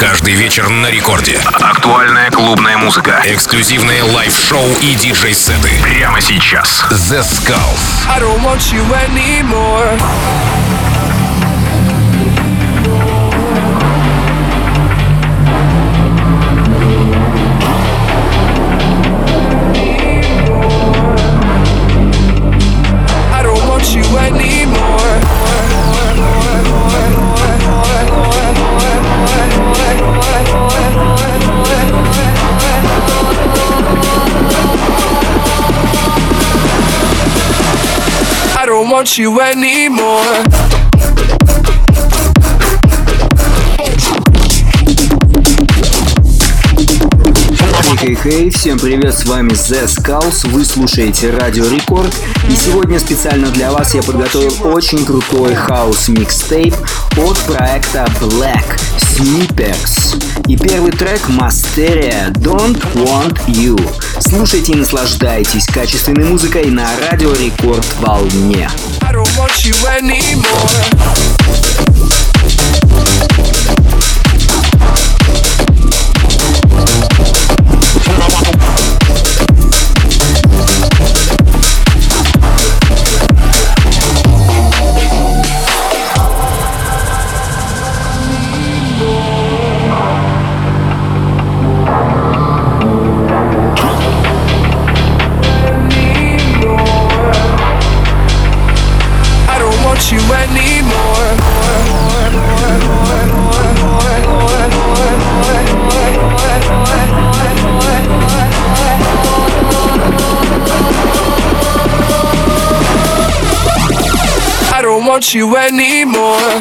Каждый вечер на рекорде. Актуальная клубная музыка. Эксклюзивные лайв-шоу и диджей-сеты. Прямо сейчас. The Skulls. I don't want you anymore. Want you anymore. Хей-хей, всем привет, с вами The Skulls, вы слушаете Радио Рекорд, и сегодня специально для вас я подготовил очень крутой хаос микстейп от проекта Black Snippers. И первый трек Masteria Don't Want You. Слушайте и наслаждайтесь качественной музыкой на Радио Рекорд волне. I don't want you anymore. Want you anymore.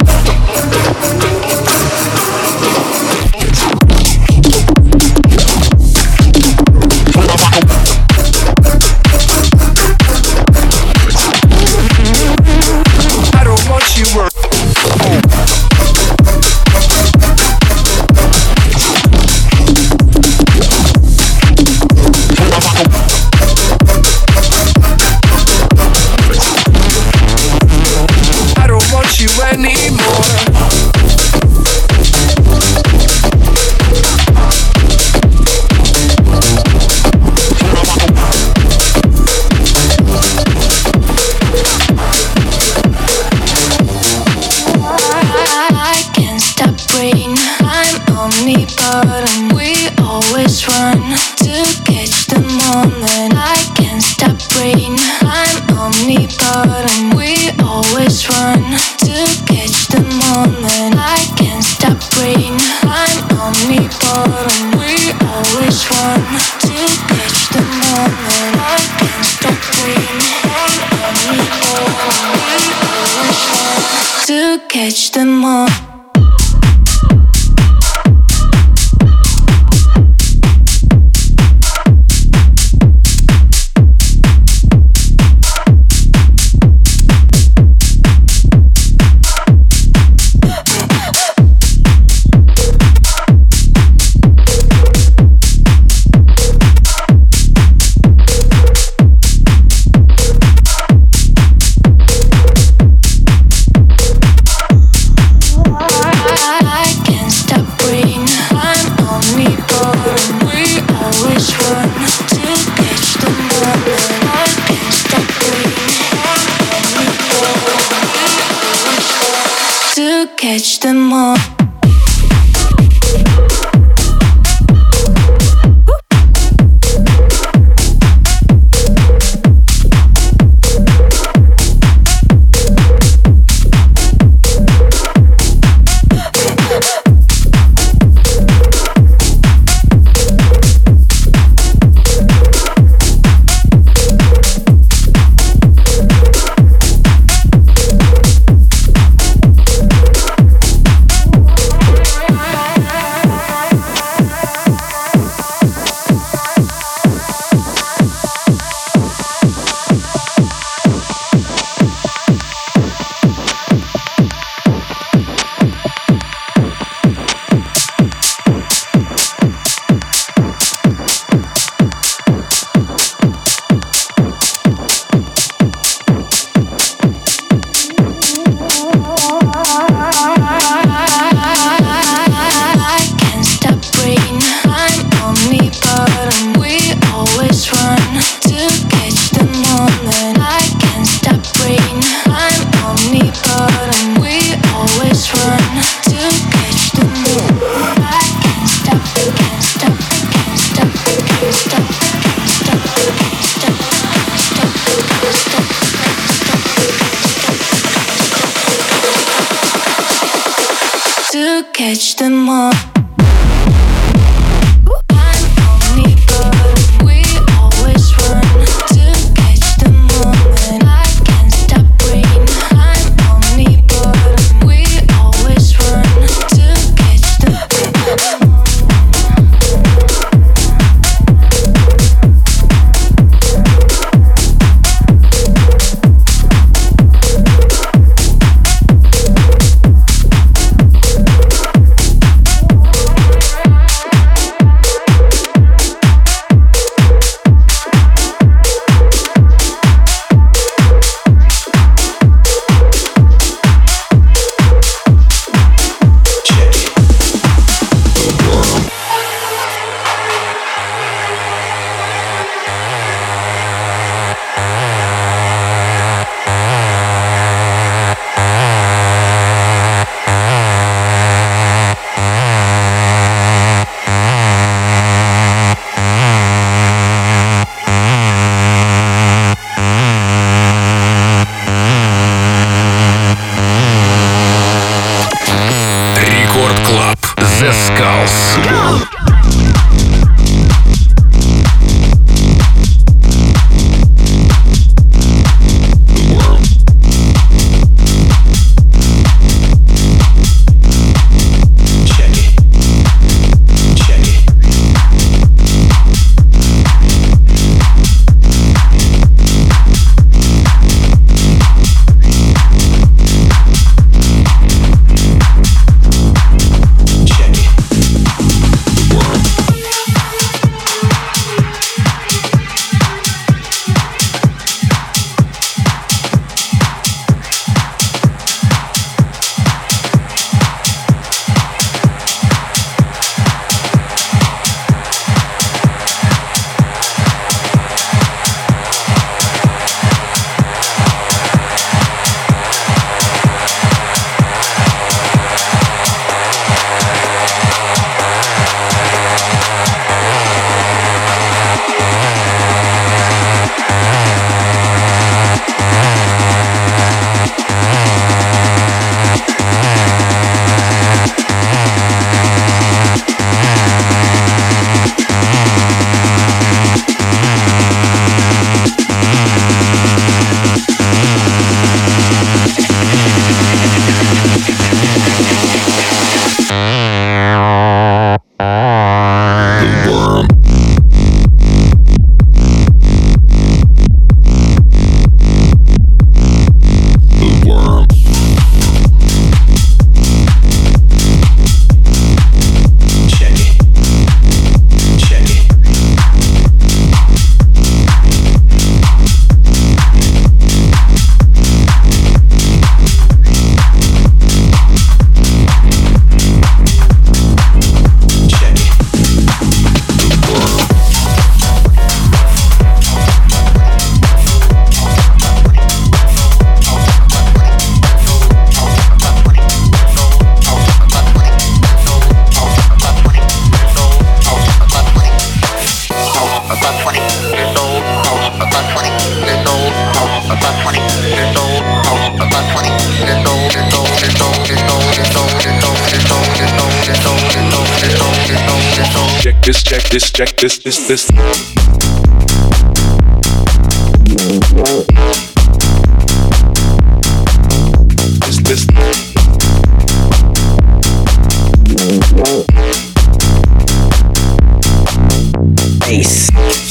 face.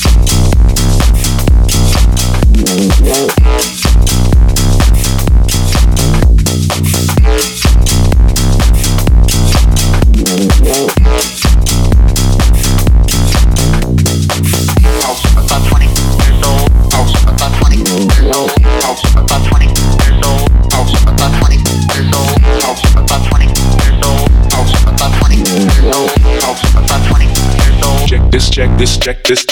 This, check this.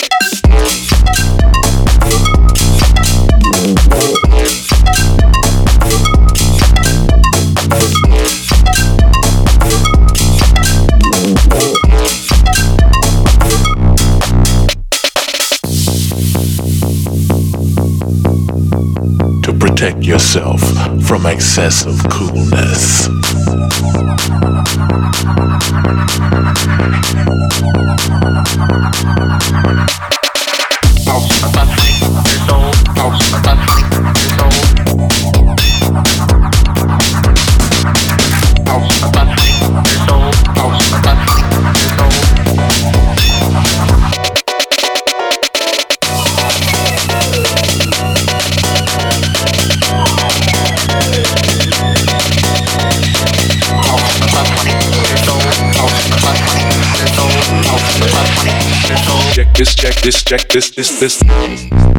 To protect yourself from excessive coolness. this, check this, this, this.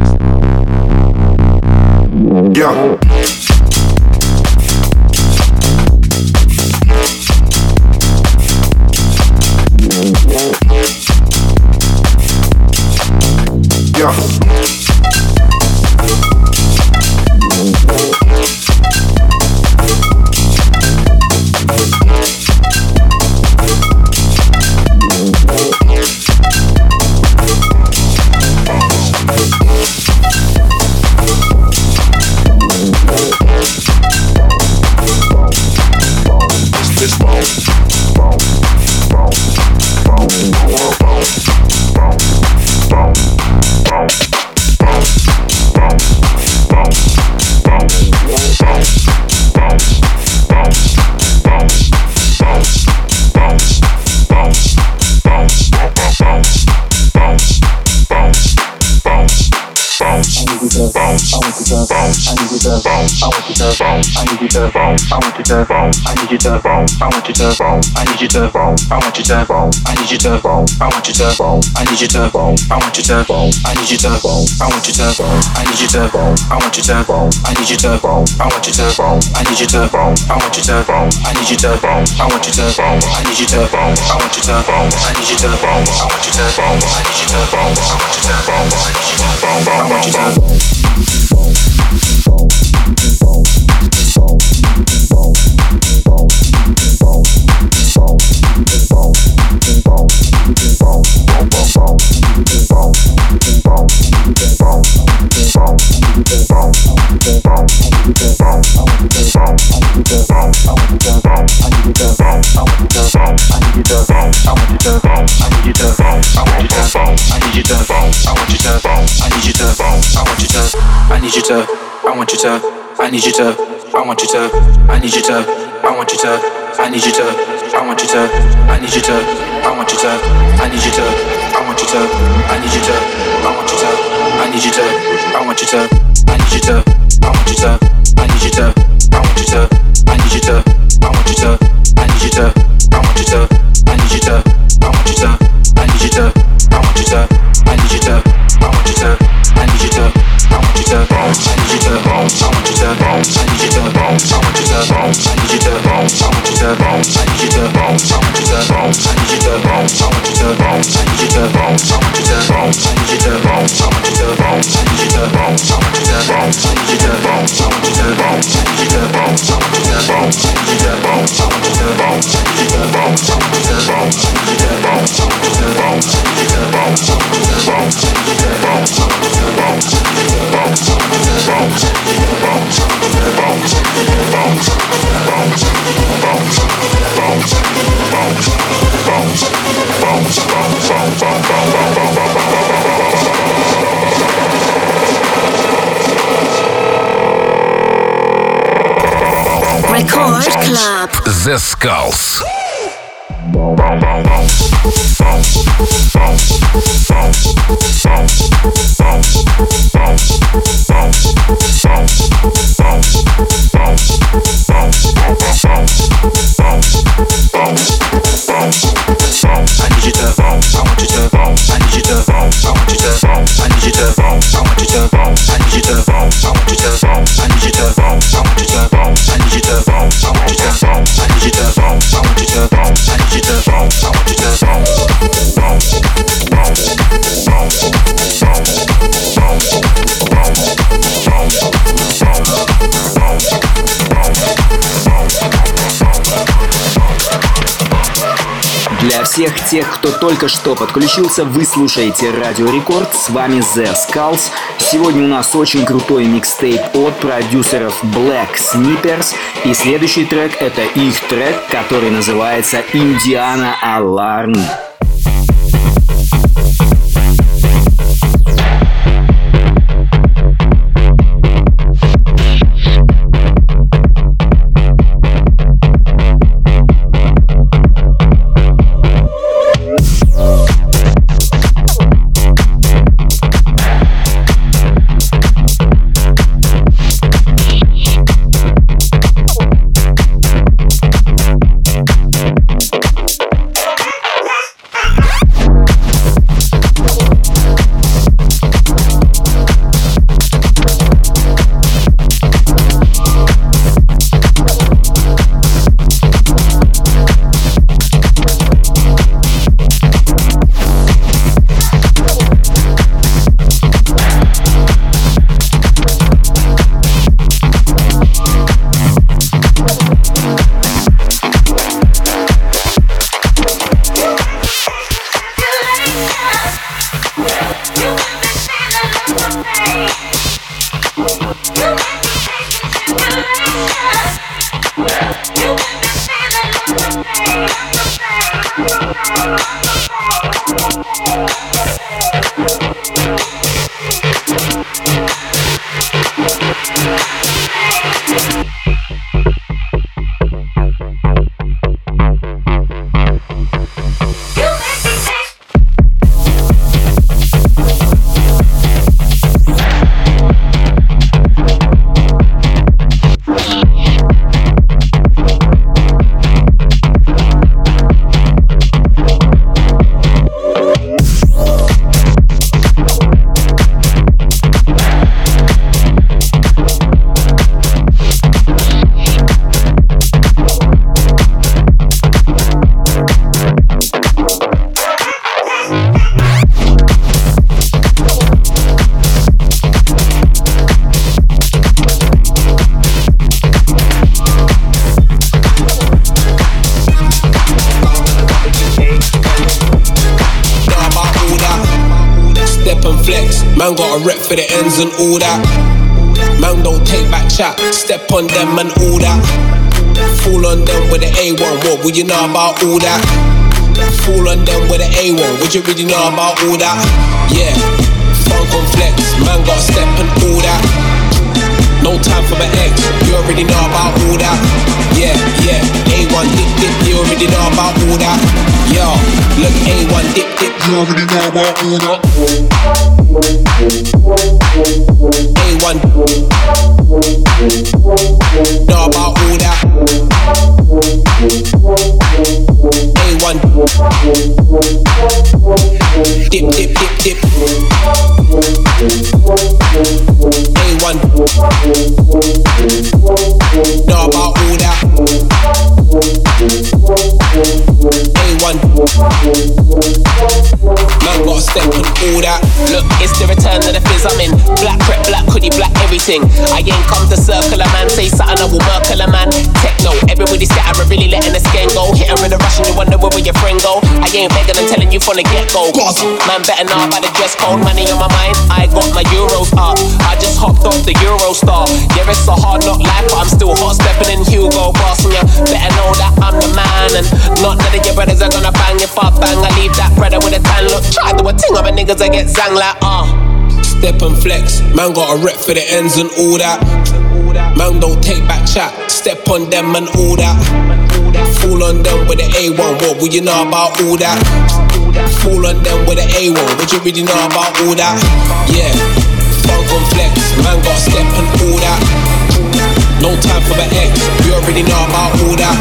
to I need you to I want you to I need you to I want you to I need you to I want you to I need you to I want you to I need you to I want you to I need you to I want you to I need you to I want you to I need you to I want you to I need you to I want you to I need you to I want you to I need you to I want you to I want you to you to, I want you to, I need you to, I want you to, I need you to, I want you to, I need you to, I want you to, I need you to, I want you to, I need you to, I want you to, I need you to, I want you to, I need you to, I want you to, I need you to. The Skulls. Тех, кто только что подключился, вы слушаете Радио Рекорд, с вами The Skulls. Сегодня у нас очень крутой микстейп от продюсеров Black Snippers, и следующий трек это их трек, который называется «Индиана Аларм». And all that. Man don't take back chat, step on them and all that. Fool on them with the A1, what would you know about all that? Fool on them with the A1, would you really know about all that? Yeah, funk on flex, man got step and all that. No time for my ex, you already know about all that. Yeah, yeah, A1 dip dip, you already know about all that. Yo, look, A1 dip dip, you already know about all that. A1 Know about all that. A1 Dip dip dip dip. A1 Know about all that A1 Man got a step on all that. Look, it's the return of the fizz I'm in. Black prep, black hoodie, black everything. I ain't come to circle a man, say something, I will mercle a man. Techno, everybody scatter, really letting the skin go. Hit her in the rush and you wonder where your friend go. I ain't begging and telling you from the get go. Man, better know by the dress code, money on my mind. I got my euros up. I just hopped the Eurostar. Yeah, it's a hard knock life, but I'm still hot stepping in Hugo Boss. And you better know that I'm the man. And not none of your brothers are gonna bang if I bang. I leave that brother with a tan look. Try do a ting of a niggas I get zang like ah. Uh. Step and flex, man got a rep for the ends and all that. Man don't take back chat, step on them and all that. Fool on them with the A1, what would you know about all that? Fool on them with the A1, what you really know about all that? Yeah, funk on flex, man got step and all that. No time for the X, you already know about all that.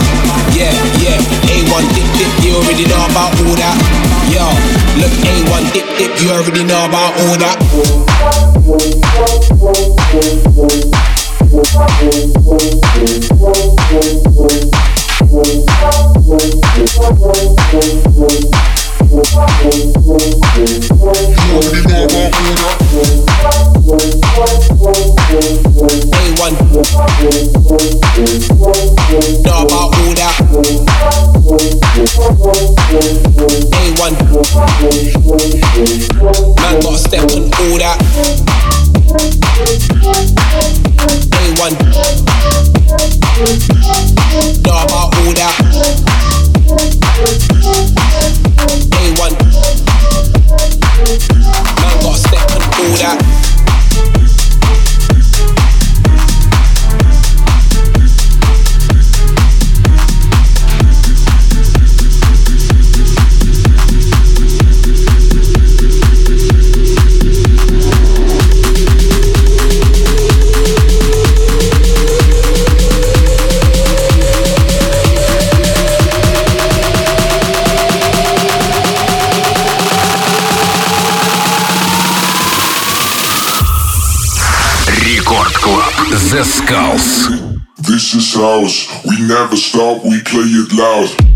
Yeah, yeah, A1 dip dip, you already know about all that. Yo, look, A1 dip dip, you already know about all that. A1 Know about all that Man got a step on all that Skulls. This is house. We never stop, we play it loud.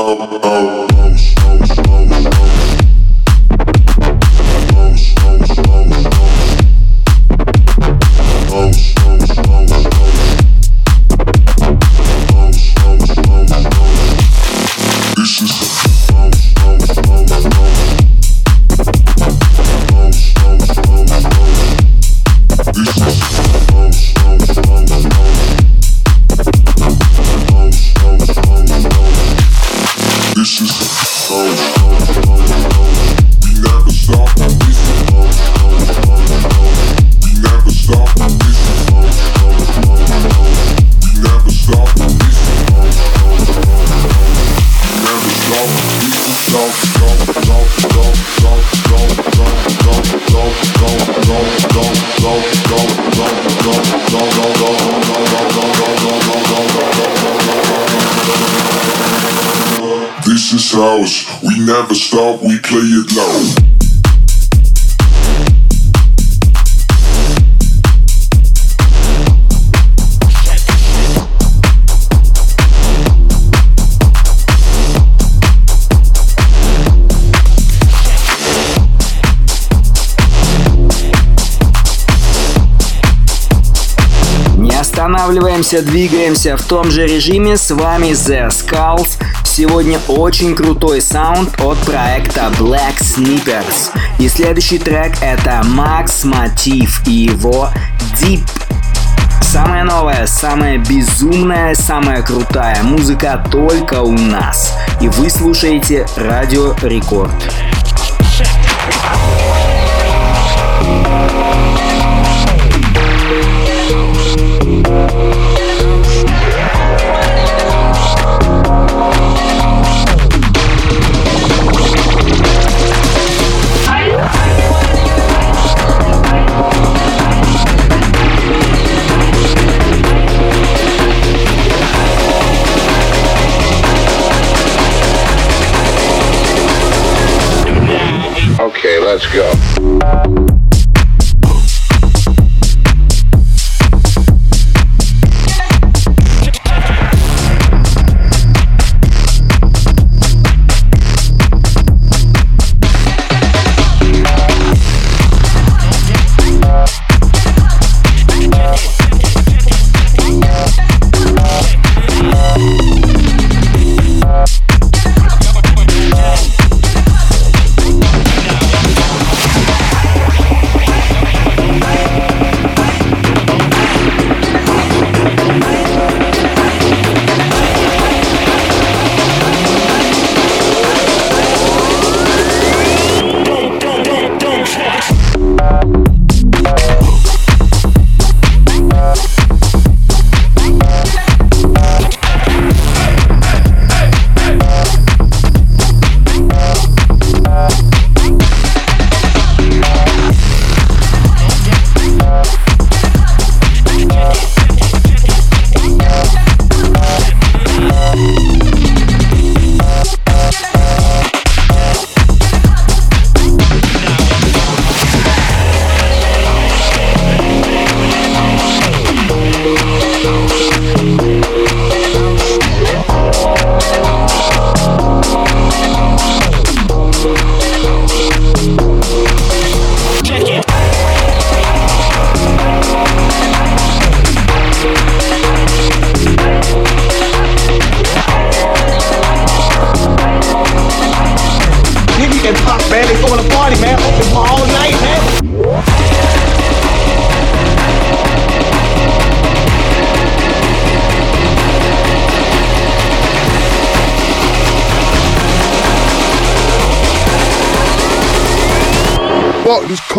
Останавливаемся, двигаемся в том же режиме. С вами The Skulls. Сегодня очень крутой саунд от проекта Black Snippers. И следующий трек это Max Motif и его Deep. Самая новая, самая безумная, самая крутая музыка только у нас. И вы слушаете Радио Рекорд. Okay,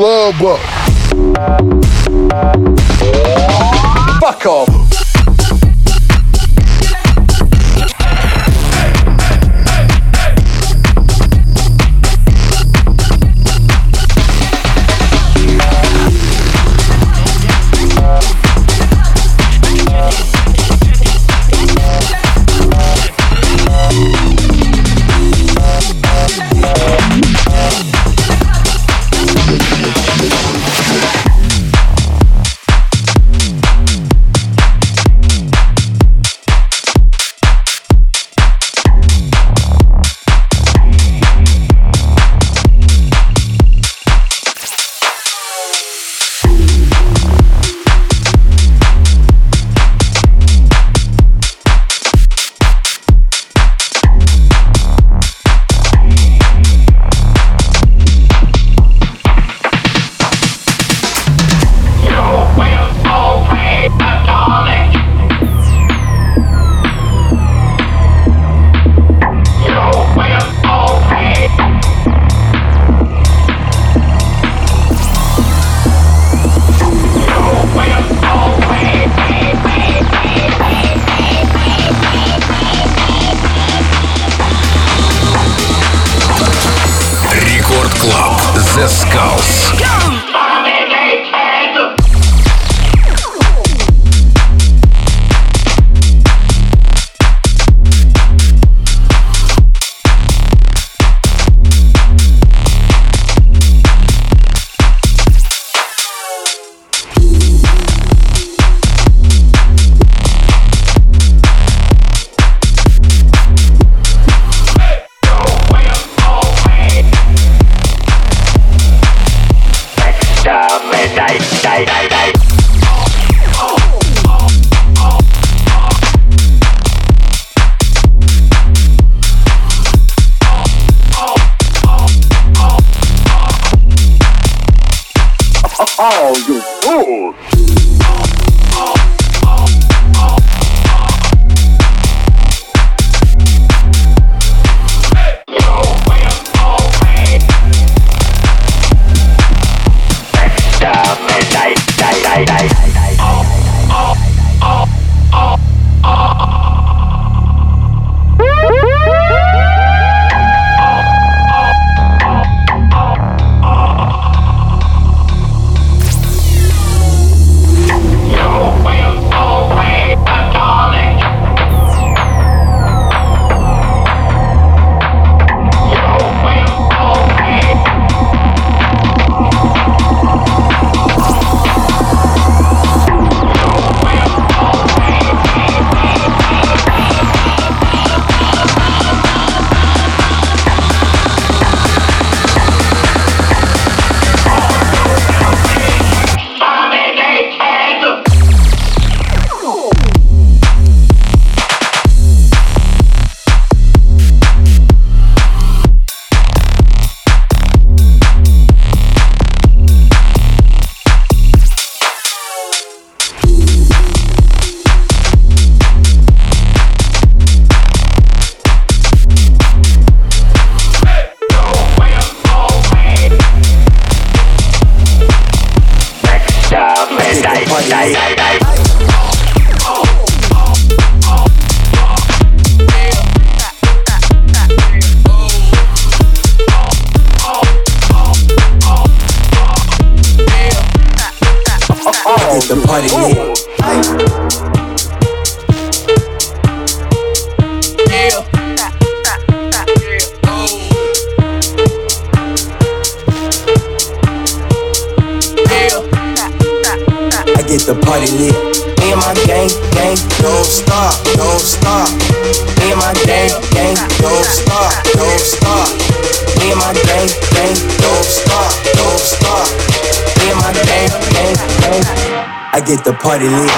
this party lit.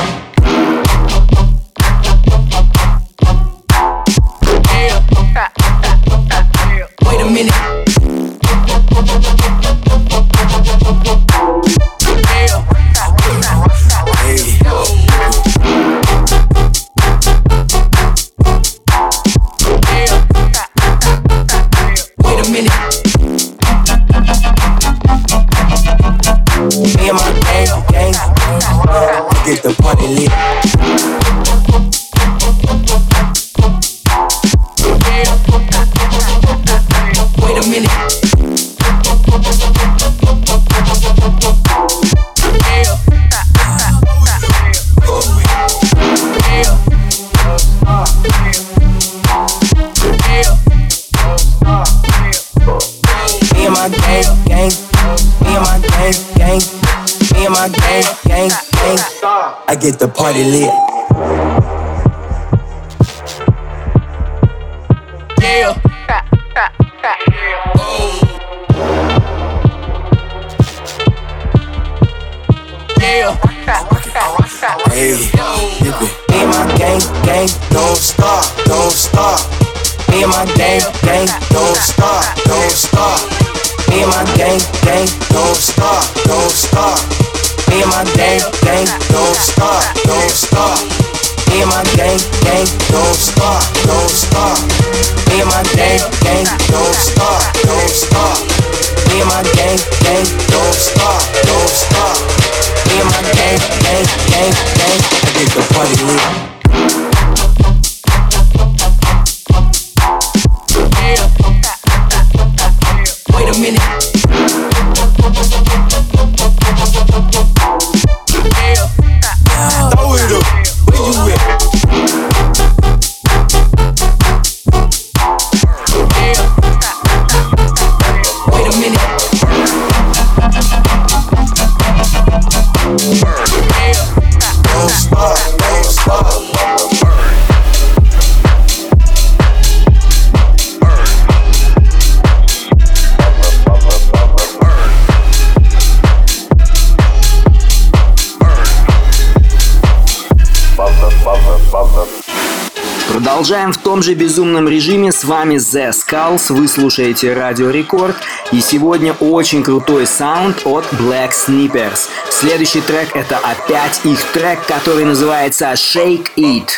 Get the party lit. Yeah. Yeah. Hey, me and my gang, gang, don't stop, don't stop. Me and my gang, gang, don't stop, don't stop. Me and my gang, gang, don't stop, don't stop. Me and my gang, gang, don't stop, don't stop. Me and my gang, gang, don't stop, don't stop. Me and my gang, gang, don't stop, don't stop. Me and my gang, gang, don't stop, don't stop. Me and my gang, gang, gang, gang. I get the party lit. Продолжаем в том же безумном режиме. С вами The Skulls. Вы слушаете Радио Рекорд. И сегодня очень крутой саунд от Black Snippers. Следующий трек это опять их трек, который называется Shake It.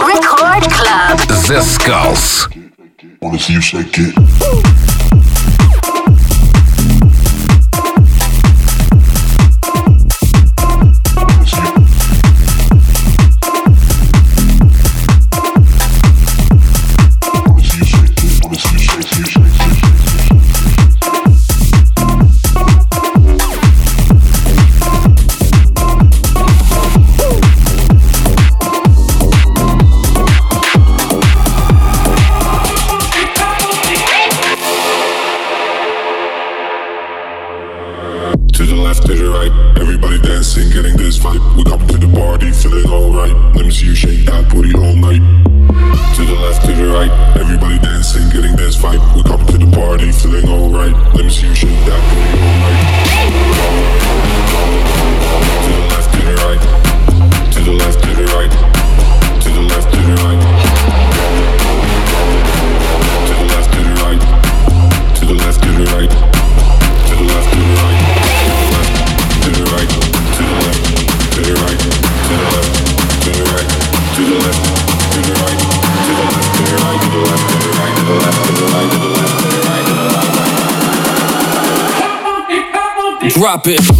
Record Club. The Skulls. Wanna see you shake it. it.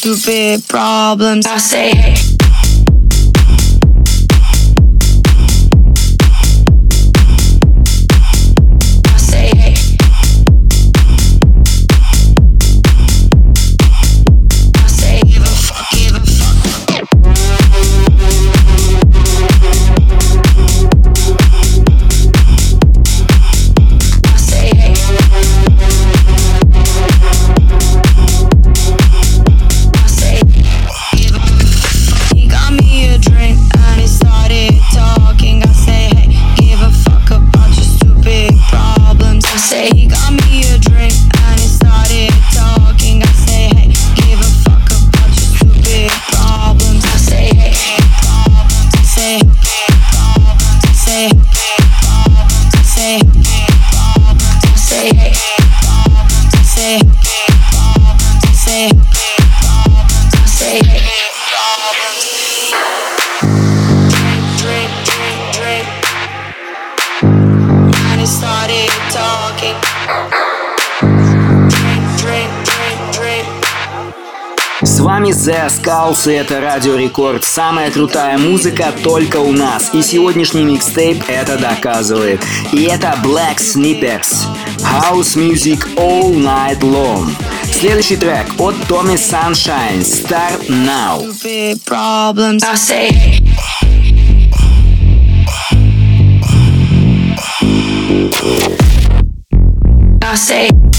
Stupid problems. I say, hey. The Skulls и это Радио Рекорд. Самая крутая музыка только у нас. И сегодняшний микстейп это доказывает. И это Black Snippers. House Music All Night Long. Следующий трек от Tommy Sunshine. Start Now. I say.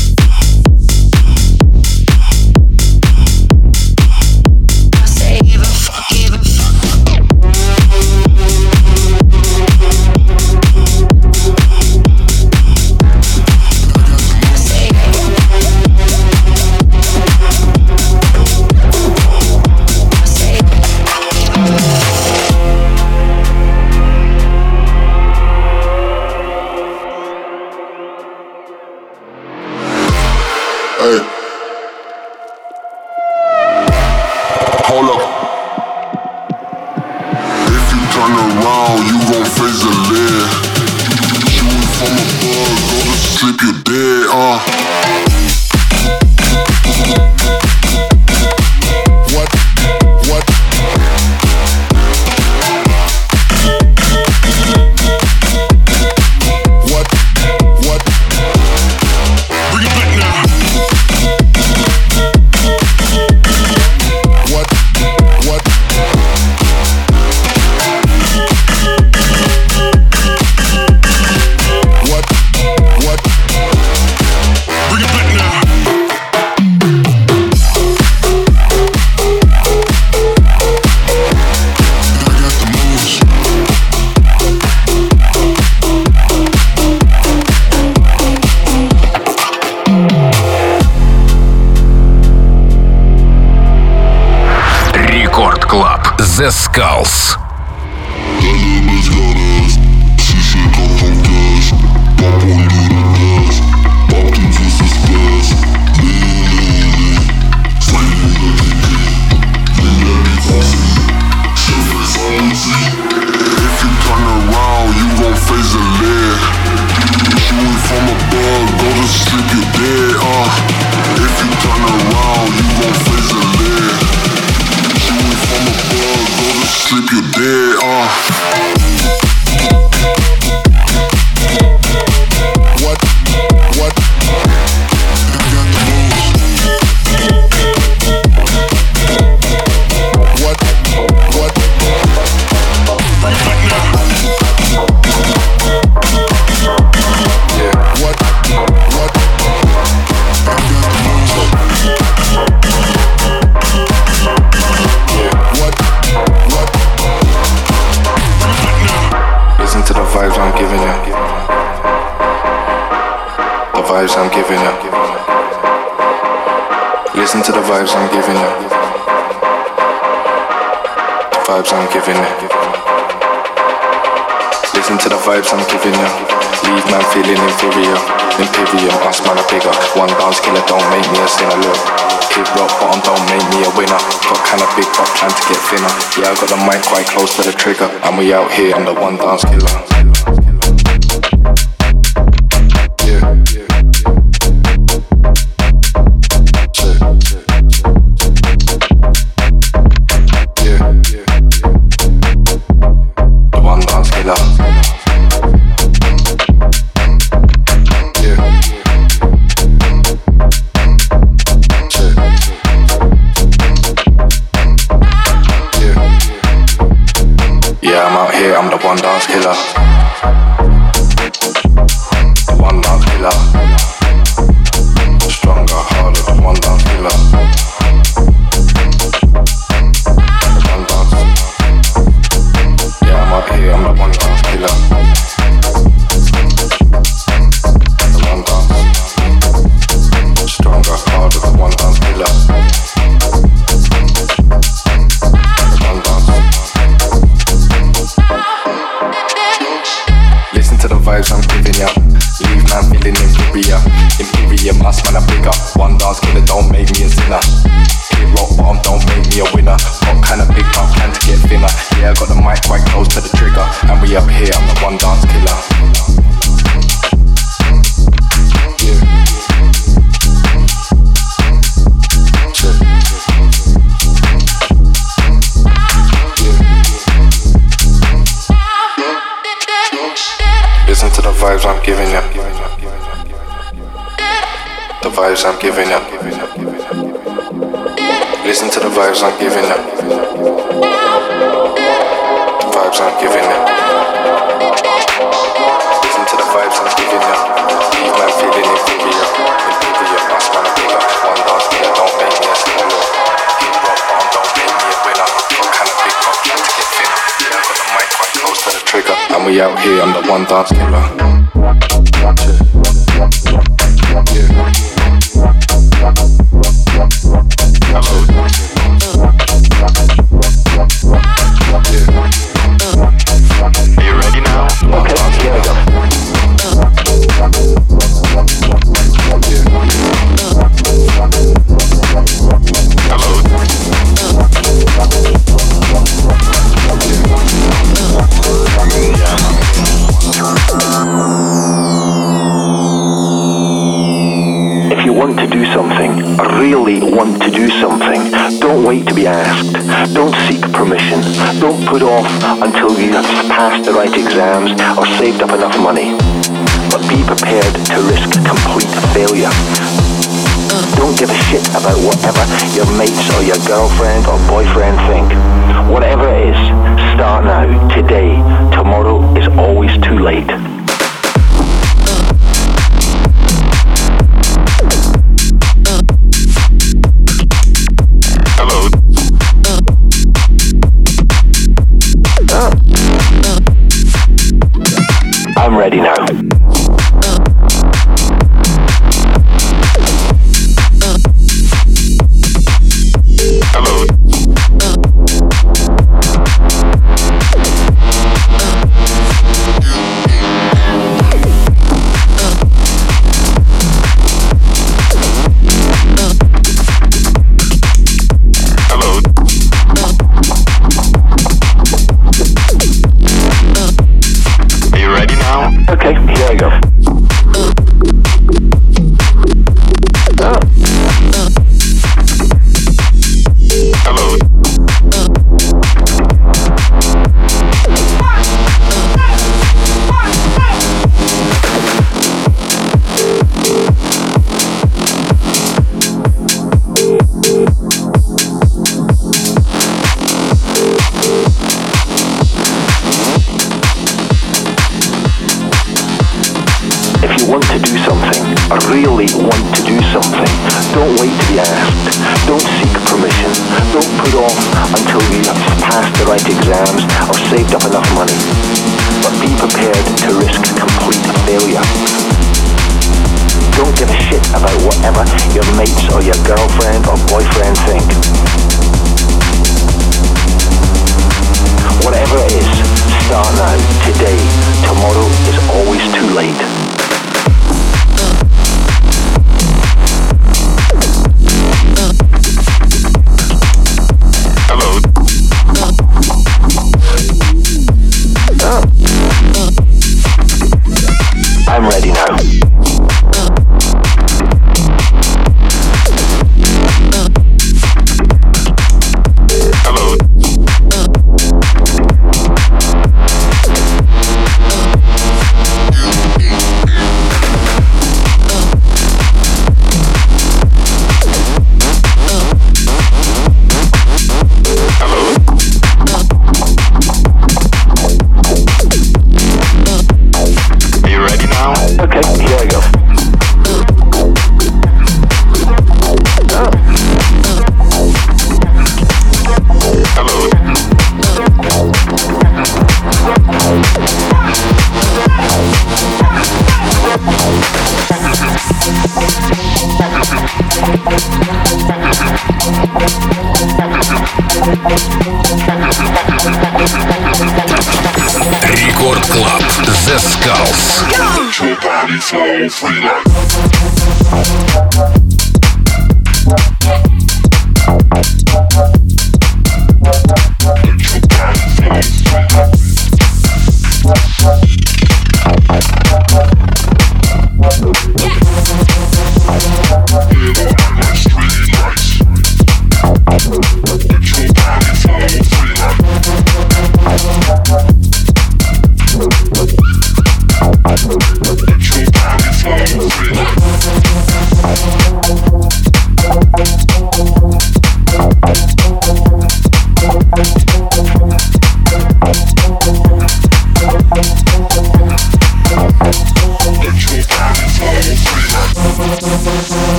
One man a bigger, one dance killer, don't make me a sinner. Look, hip rock bottom, don't make me a winner. Got kinda big but plan to get thinner. Yeah, I got the mic quite close to the trigger. And we out here, I'm the one dance killer. one dance killer. saved up enough money, but be prepared to risk complete failure. Don't give a shit about whatever your mates or your girlfriend or boyfriend think. Whatever it is, start now, today. Tomorrow is always too late.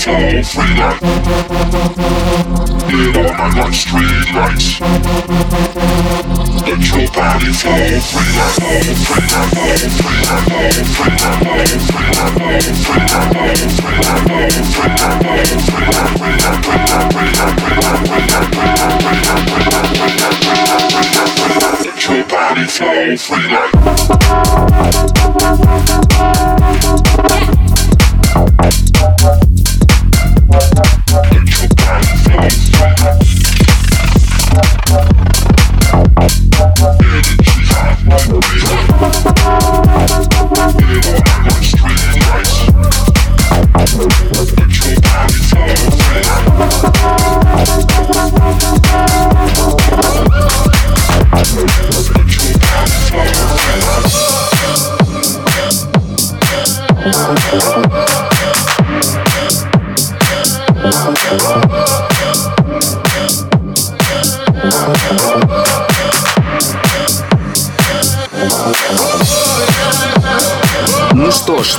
follow free light. Get on my like street lights. Let your body flow free light. Free light, free light, free light, free light, free light, free light, free light, free light, free light, free light, free light, free light, free light, your body flow free like yeah.